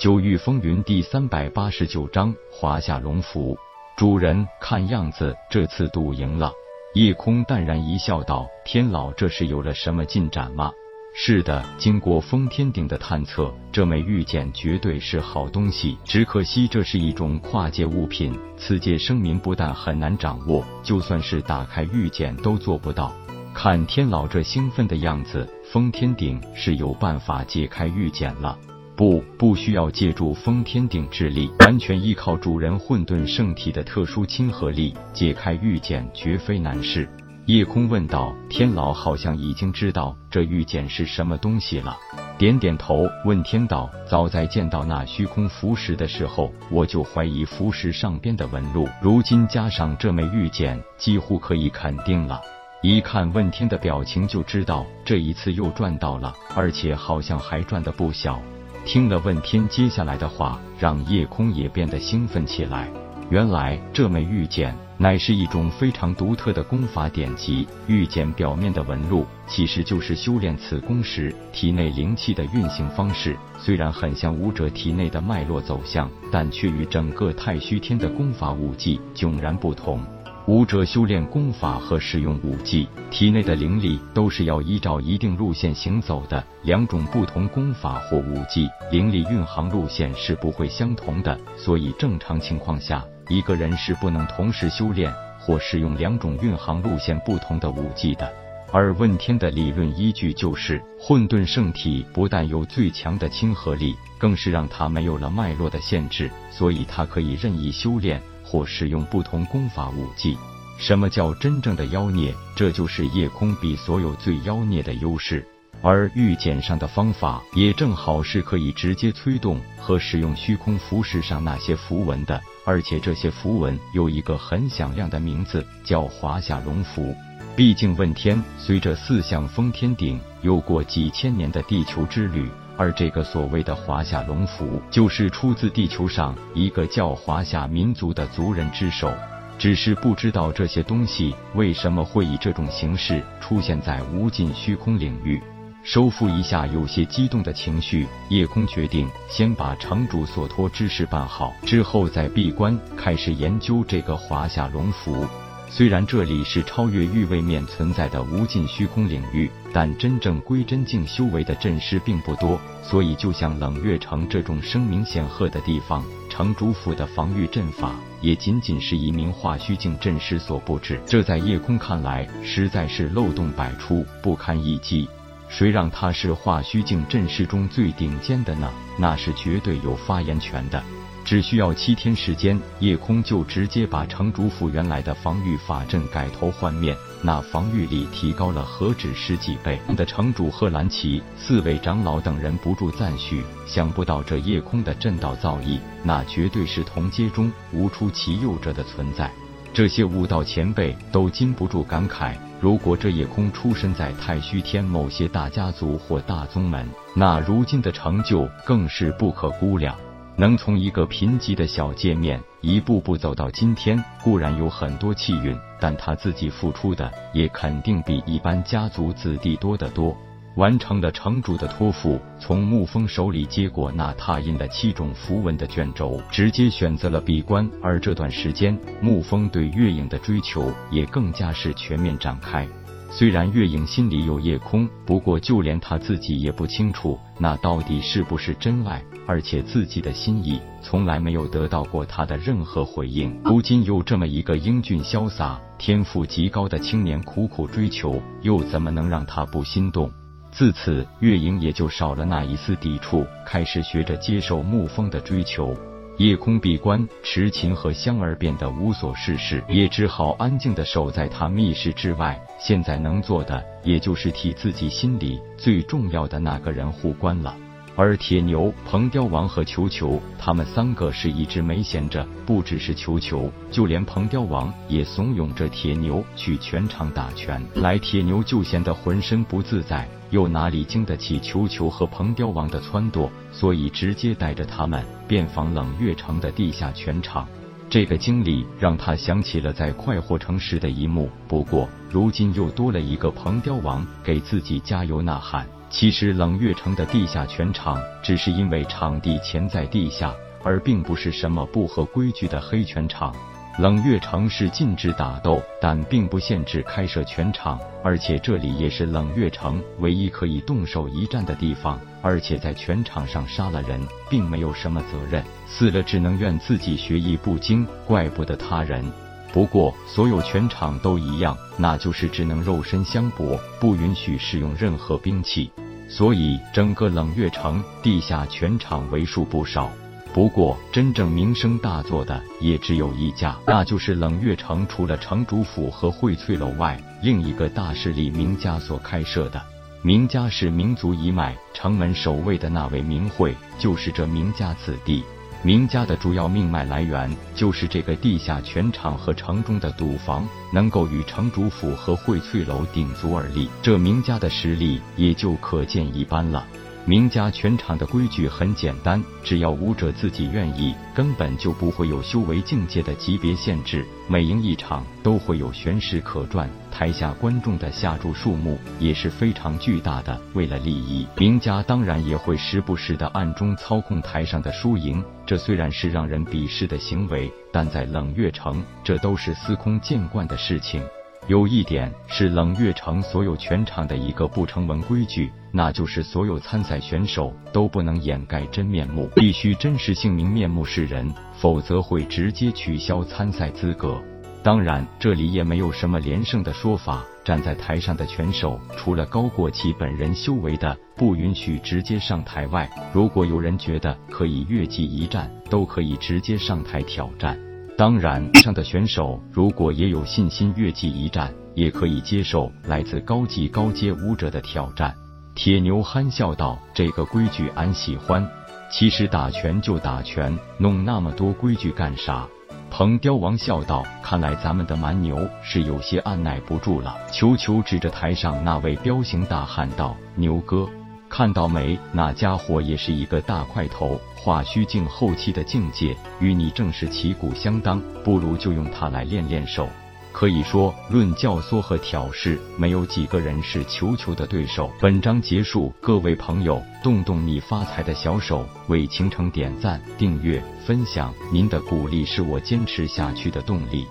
九域风云第三百八十九章华夏龙符。主人，看样子这次赌赢了。夜空淡然一笑，道：“天老，这是有了什么进展吗？”是的，经过封天鼎的探测，这枚玉简绝对是好东西。只可惜这是一种跨界物品，此界生民不但很难掌握，就算是打开玉简都做不到。看天老这兴奋的样子，封天鼎是有办法解开玉简了。不，不需要借助封天鼎之力，完全依靠主人混沌圣体的特殊亲和力解开玉简，绝非难事。夜空问道：“天老好像已经知道这玉简是什么东西了。”点点头，问天道：“早在见到那虚空符石的时候，我就怀疑符石上边的纹路，如今加上这枚玉简，几乎可以肯定了。”一看问天的表情，就知道这一次又赚到了，而且好像还赚的不小。听了问天接下来的话，让夜空也变得兴奋起来。原来这枚玉简乃是一种非常独特的功法典籍，玉简表面的纹路其实就是修炼此功时体内灵气的运行方式。虽然很像武者体内的脉络走向，但却与整个太虚天的功法武技迥然不同。武者修炼功法和使用武技，体内的灵力都是要依照一定路线行走的。两种不同功法或武技，灵力运行路线是不会相同的。所以正常情况下，一个人是不能同时修炼或使用两种运行路线不同的武技的。而问天的理论依据就是混沌圣体不但有最强的亲和力，更是让他没有了脉络的限制，所以他可以任意修炼。或使用不同功法武技，什么叫真正的妖孽？这就是夜空比所有最妖孽的优势。而玉简上的方法，也正好是可以直接催动和使用虚空符石上那些符文的。而且这些符文有一个很响亮的名字，叫华夏龙符。毕竟问天随着四象封天鼎有过几千年的地球之旅。而这个所谓的华夏龙符，就是出自地球上一个叫华夏民族的族人之手。只是不知道这些东西为什么会以这种形式出现在无尽虚空领域。收复一下有些激动的情绪，夜空决定先把城主所托之事办好，之后再闭关开始研究这个华夏龙符。虽然这里是超越域位面存在的无尽虚空领域，但真正归真境修为的阵师并不多，所以就像冷月城这种声名显赫的地方，城主府的防御阵法也仅仅是一名化虚境阵师所布置。这在夜空看来，实在是漏洞百出，不堪一击。谁让他是化虚境阵师中最顶尖的呢？那是绝对有发言权的。只需要七天时间，夜空就直接把城主府原来的防御法阵改头换面，那防御力提高了何止十几倍。的城主贺兰奇、四位长老等人不住赞许，想不到这夜空的阵道造诣，那绝对是同阶中无出其右者的存在。这些武道前辈都禁不住感慨：如果这夜空出身在太虚天某些大家族或大宗门，那如今的成就更是不可估量。能从一个贫瘠的小界面一步步走到今天，固然有很多气运，但他自己付出的也肯定比一般家族子弟多得多。完成了城主的托付，从沐风手里接过那拓印的七种符文的卷轴，直接选择了闭关。而这段时间，沐风对月影的追求也更加是全面展开。虽然月影心里有夜空，不过就连他自己也不清楚那到底是不是真爱，而且自己的心意从来没有得到过他的任何回应。如今有这么一个英俊潇洒、天赋极高的青年苦苦追求，又怎么能让他不心动？自此，月影也就少了那一丝抵触，开始学着接受沐风的追求。夜空闭关，池琴和香儿变得无所事事，也只好安静的守在他密室之外。现在能做的，也就是替自己心里最重要的那个人护关了。而铁牛、鹏雕王和球球，他们三个是一直没闲着。不只是球球，就连鹏雕王也怂恿着铁牛去全场打拳。来，铁牛就闲得浑身不自在。又哪里经得起球球和鹏雕王的撺掇？所以直接带着他们遍访冷月城的地下拳场。这个经历让他想起了在快活城时的一幕。不过如今又多了一个鹏雕王给自己加油呐喊，其实冷月城的地下拳场只是因为场地潜在地下，而并不是什么不合规矩的黑拳场。冷月城是禁止打斗，但并不限制开设拳场，而且这里也是冷月城唯一可以动手一战的地方。而且在拳场上杀了人，并没有什么责任，死了只能怨自己学艺不精，怪不得他人。不过，所有全场都一样，那就是只能肉身相搏，不允许使用任何兵器。所以，整个冷月城地下全场为数不少。不过，真正名声大作的也只有一家，那就是冷月城除了城主府和荟翠楼外，另一个大势力名家所开设的。名家是名族一脉，城门守卫的那位名讳就是这名家子弟。名家的主要命脉来源就是这个地下拳场和城中的赌房，能够与城主府和荟萃楼鼎足而立，这名家的实力也就可见一斑了。名家全场的规矩很简单，只要武者自己愿意，根本就不会有修为境界的级别限制。每赢一场都会有玄石可赚，台下观众的下注数目也是非常巨大的。为了利益，名家当然也会时不时的暗中操控台上的输赢。这虽然是让人鄙视的行为，但在冷月城，这都是司空见惯的事情。有一点是冷月城所有全场的一个不成文规矩，那就是所有参赛选手都不能掩盖真面目，必须真实姓名面目示人，否则会直接取消参赛资格。当然，这里也没有什么连胜的说法。站在台上的拳手，除了高过其本人修为的，不允许直接上台外。如果有人觉得可以越级一战，都可以直接上台挑战。当然，上的选手如果也有信心越级一战，也可以接受来自高级高阶武者的挑战。铁牛憨笑道：“这个规矩俺喜欢。其实打拳就打拳，弄那么多规矩干啥？”鹏雕王笑道：“看来咱们的蛮牛是有些按耐不住了。”球球指着台上那位彪形大汉道：“牛哥。”看到没？那家伙也是一个大块头，化虚境后期的境界，与你正是旗鼓相当，不如就用他来练练手。可以说，论教唆和挑事，没有几个人是球球的对手。本章结束，各位朋友，动动你发财的小手，为倾城点赞、订阅、分享，您的鼓励是我坚持下去的动力。